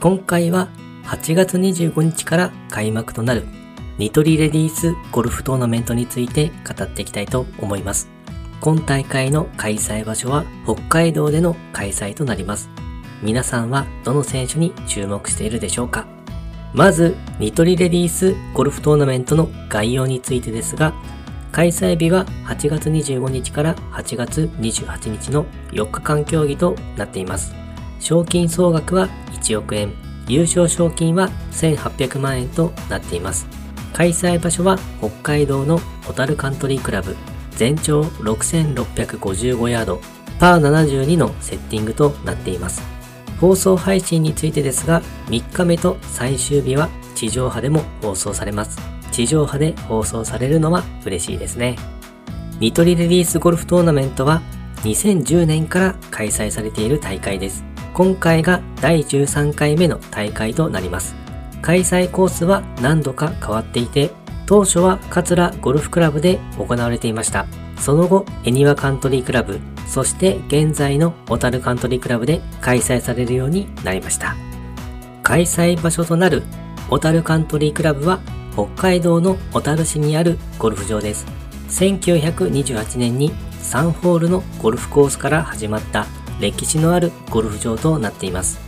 今回は8月25日から開幕となるニトリレディースゴルフトーナメントについて語っていきたいと思います。今大会の開催場所は北海道での開催となります。皆さんはどの選手に注目しているでしょうかまず、ニトリレディースゴルフトーナメントの概要についてですが、開催日は8月25日から8月28日の4日間競技となっています。賞金総額は1億円、優勝賞金は1800万円となっています。開催場所は北海道の小樽カントリークラブ、全長6655ヤード、パー72のセッティングとなっています。放送配信についてですが、3日目と最終日は地上波でも放送されます。地上波で放送されるのは嬉しいですね。ニトリレディースゴルフトーナメントは2010年から開催されている大会です。今回が第13回目の大会となります。開催コースは何度か変わっていて、当初は桂ゴルフクラブで行われていました。その後、恵庭カントリークラブ、そして現在の小樽カントリークラブで開催されるようになりました。開催場所となる小樽カントリークラブは北海道の小樽市にあるゴルフ場です。1928年に3ホールのゴルフコースから始まった歴史のあるゴルフ場となっています。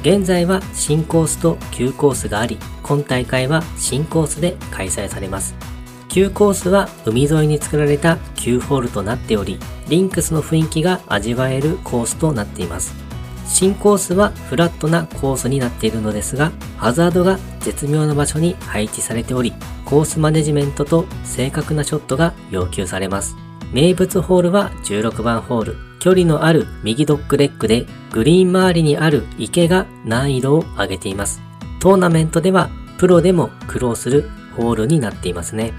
現在は新コースと旧コースがあり、今大会は新コースで開催されます。旧コースは海沿いに作られた旧ホールとなっており、リンクスの雰囲気が味わえるコースとなっています。新コースはフラットなコースになっているのですが、ハザードが絶妙な場所に配置されており、コースマネジメントと正確なショットが要求されます。名物ホールは16番ホール。距離のある右ドッグレッグで、グリーン周りにある池が難易度を上げています。トーナメントではプロでも苦労するホールになっていますね。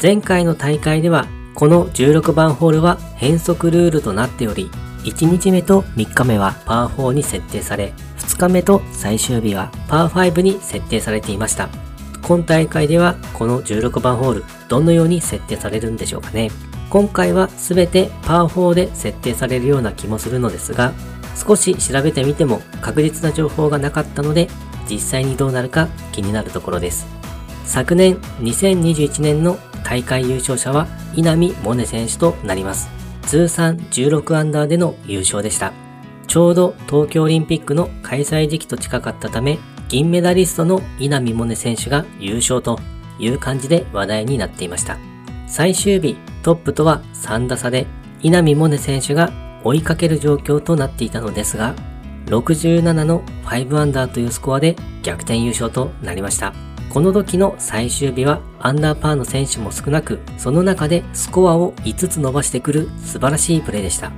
前回の大会では、この16番ホールは変則ルールとなっており、1日目と3日目はパー4に設定され、2日目と最終日はパー5に設定されていました。今大会ではこの16番ホール、どのように設定されるんでしょうかね。今回は全てパー4で設定されるような気もするのですが、少し調べてみても確実な情報がなかったので、実際にどうなるか気になるところです。昨年2021年の大会優勝者は稲見萌寧選手となります。通算16アンダーでの優勝でした。ちょうど東京オリンピックの開催時期と近かったため、銀メダリストの稲見萌寧選手が優勝という感じで話題になっていました。最終日、トップとは3打差で、稲見萌寧選手が追いかける状況となっていたのですが、67の5アンダーというスコアで逆転優勝となりました。この時の最終日はアンダーパーの選手も少なく、その中でスコアを5つ伸ばしてくる素晴らしいプレーでした。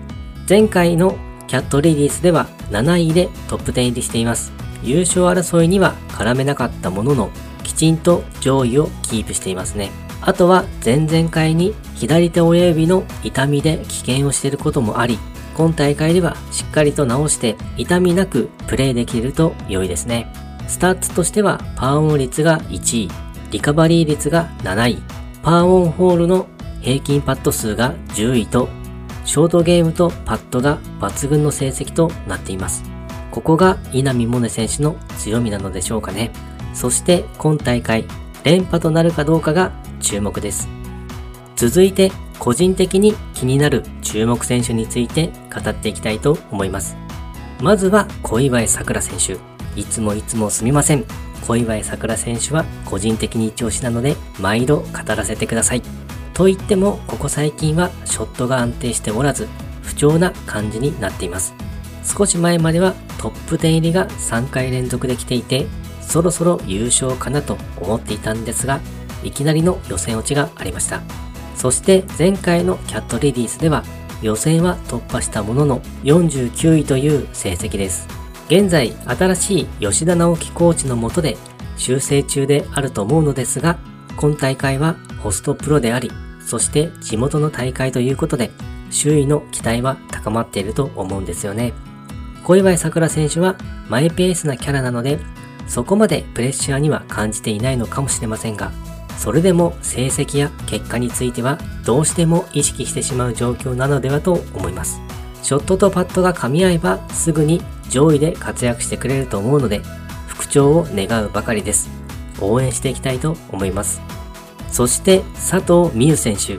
前回のキャットレディースでは7位でトップ10入りしています。優勝争いには絡めなかったものの、きちんと上位をキープしていますね。あとは前々回に左手親指の痛みで棄権をしていることもあり、今大会ではしっかりと治して痛みなくプレイできると良いですね。スタッツとしてはパーオン率が1位、リカバリー率が7位、パーオンホールの平均パット数が10位と、ショートゲームとパットが抜群の成績となっています。ここが稲見萌寧選手の強みなのでしょうかね。そして今大会、連覇となるかどうかが注目です。続いて、個人的に気になる注目選手について語っていきたいと思います。まずは小祝さくら選手。いつもいつもすみません。小祝さくら選手は個人的に一押しなので、毎度語らせてください。と言っても、ここ最近はショットが安定しておらず、不調な感じになっています。少し前まではトップ10入りが3回連続で来ていて、そろそろ優勝かなと思っていたんですが、いきなりの予選落ちがありました。そして前回のキャットレディースでは予選は突破したものの49位という成績です。現在、新しい吉田直樹コーチのもとで修正中であると思うのですが、今大会はホストプロであり、そして地元の大会ということで、周囲の期待は高まっていると思うんですよね。小祝さくら選手はマイペースなキャラなので、そこまでプレッシャーには感じていないのかもしれませんが、それでも成績や結果についてはどうしても意識してしまう状況なのではと思います。ショットとパットが噛み合えばすぐに上位で活躍してくれると思うので、復調を願うばかりです。応援していきたいと思います。そして佐藤美優選手。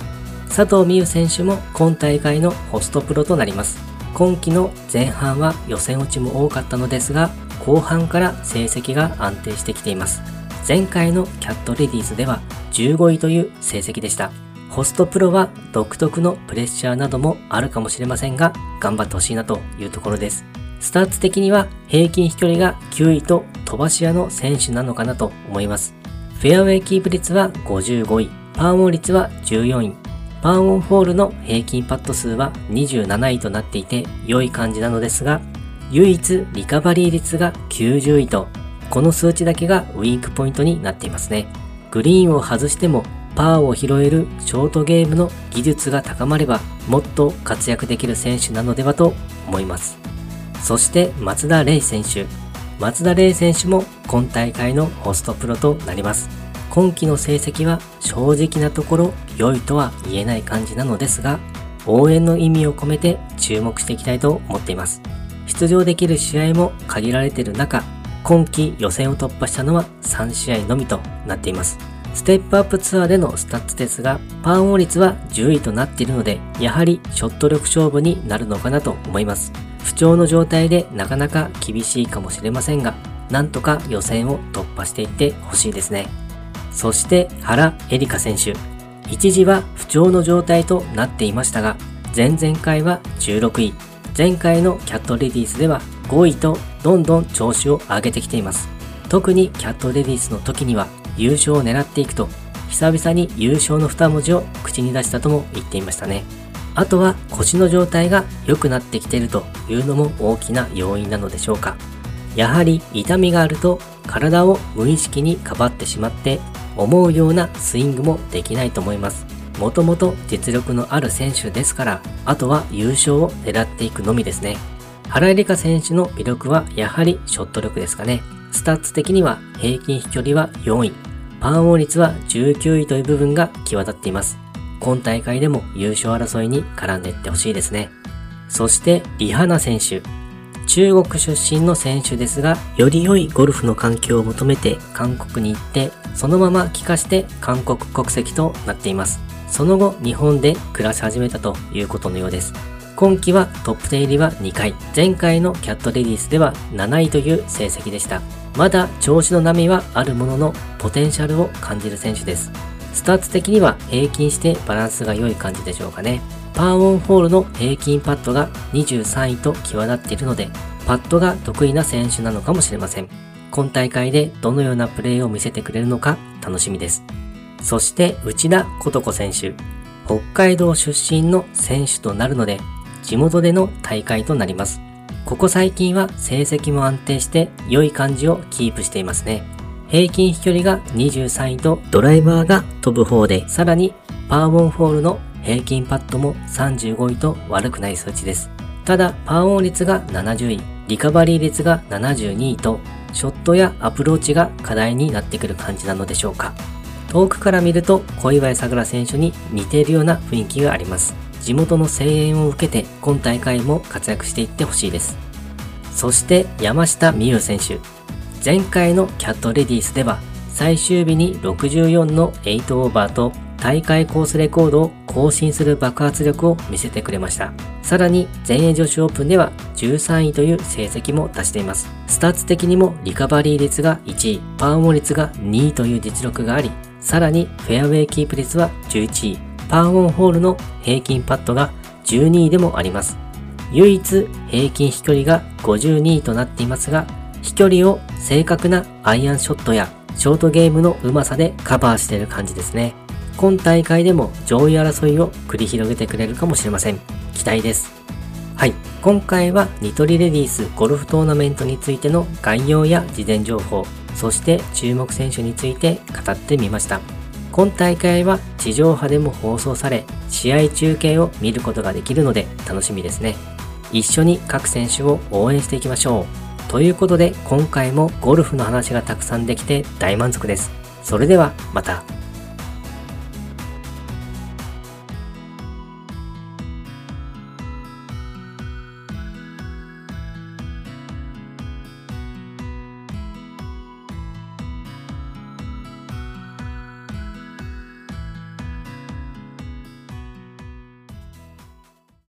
佐藤美優選手も今大会のホストプロとなります。今季の前半は予選落ちも多かったのですが、後半から成績が安定してきています。前回のキャットレディースでは15位という成績でした。ホストプロは独特のプレッシャーなどもあるかもしれませんが、頑張ってほしいなというところです。スタッツ的には平均飛距離が9位と飛ばし屋の選手なのかなと思います。フェアウェイキープ率は55位、パーオン率は14位、パーオンホールの平均パット数は27位となっていて良い感じなのですが、唯一リカバリー率が90位と、この数値だけがウィークポイントになっていますね。グリーンを外してもパーを拾えるショートゲームの技術が高まればもっと活躍できる選手なのではと思います。そして松田玲選手。松田玲選手も今大会のホストプロとなります。今季の成績は正直なところ良いとは言えない感じなのですが、応援の意味を込めて注目していきたいと思っています。出場できる試合も限られている中、今季予選を突破したのは3試合のみとなっています。ステップアップツアーでのスタッツですが、パーオン率は10位となっているので、やはりショット力勝負になるのかなと思います。不調の状態でなかなか厳しいかもしれませんが、なんとか予選を突破していってほしいですね。そして原英莉花選手。一時は不調の状態となっていましたが、前々回は16位、前回のキャットレディースでは5位とどんどん調子を上げてきています。特にキャットレディースの時には優勝を狙っていくと、久々に優勝の2文字を口に出したとも言っていましたね。あとは腰の状態が良くなってきているというのも大きな要因なのでしょうか。やはり痛みがあると体を無意識にかばってしまって思うようなスイングもできないと思います。もともと実力のある選手ですから、あとは優勝を狙っていくのみですね。原英莉花選手の魅力はやはりショット力ですかね。スタッツ的には平均飛距離は4位、パーオン率は19位という部分が際立っています。今大会でも優勝争いに絡んでいってほしいですね。そして、リ・ハナ選手。中国出身の選手ですが、より良いゴルフの環境を求めて韓国に行って、そのまま帰化して韓国国籍となっています。その後、日本で暮らし始めたということのようです。今季はトップ10入りは2回、前回のキャットレディースでは7位という成績でした。まだ調子の波はあるものの、ポテンシャルを感じる選手です。スタッツ的には平均してバランスが良い感じでしょうかね。パーオンホールの平均パットが23位と際立っているので、パットが得意な選手なのかもしれません。今大会でどのようなプレーを見せてくれるのか楽しみです。そして内田琴子選手。北海道出身の選手となるので、地元での大会となります。ここ最近は成績も安定して良い感じをキープしていますね。平均飛距離が23位とドライバーが飛ぶ方で、さらにパーオンホールの平均パットも35位と悪くない数値です。ただ、パーオン率が70位、リカバリー率が72位と、ショットやアプローチが課題になってくる感じなのでしょうか。遠くから見ると小祝さくら選手に似ているような雰囲気があります。地元の声援を受けて今大会も活躍していってほしいです。そして山下美夢有選手。前回のキャットレディースでは最終日に64の8アンダーと大会コースレコードを更新する爆発力を見せてくれました。さらに全英女子オープンでは13位という成績も出しています。スタッツ的にもリカバリー率が1位、パーオン率が2位という実力があり、さらにフェアウェイキープ率は11位、パーオンホールの平均パットが12位でもあります。唯一平均飛距離が52位となっていますが、飛距離を正確なアイアンショットやショートゲームのうまさでカバーしている感じですね。今大会でも上位争いを繰り広げてくれるかもしれません。期待です。はい。今回はニトリレディースゴルフトーナメントについての概要や事前情報、そして注目選手について語ってみました。今大会は地上波でも放送され、試合中継を見ることができるので楽しみですね。一緒に各選手を応援していきましょう。ということで今回もゴルフの話がたくさんできて大満足です。それではまた。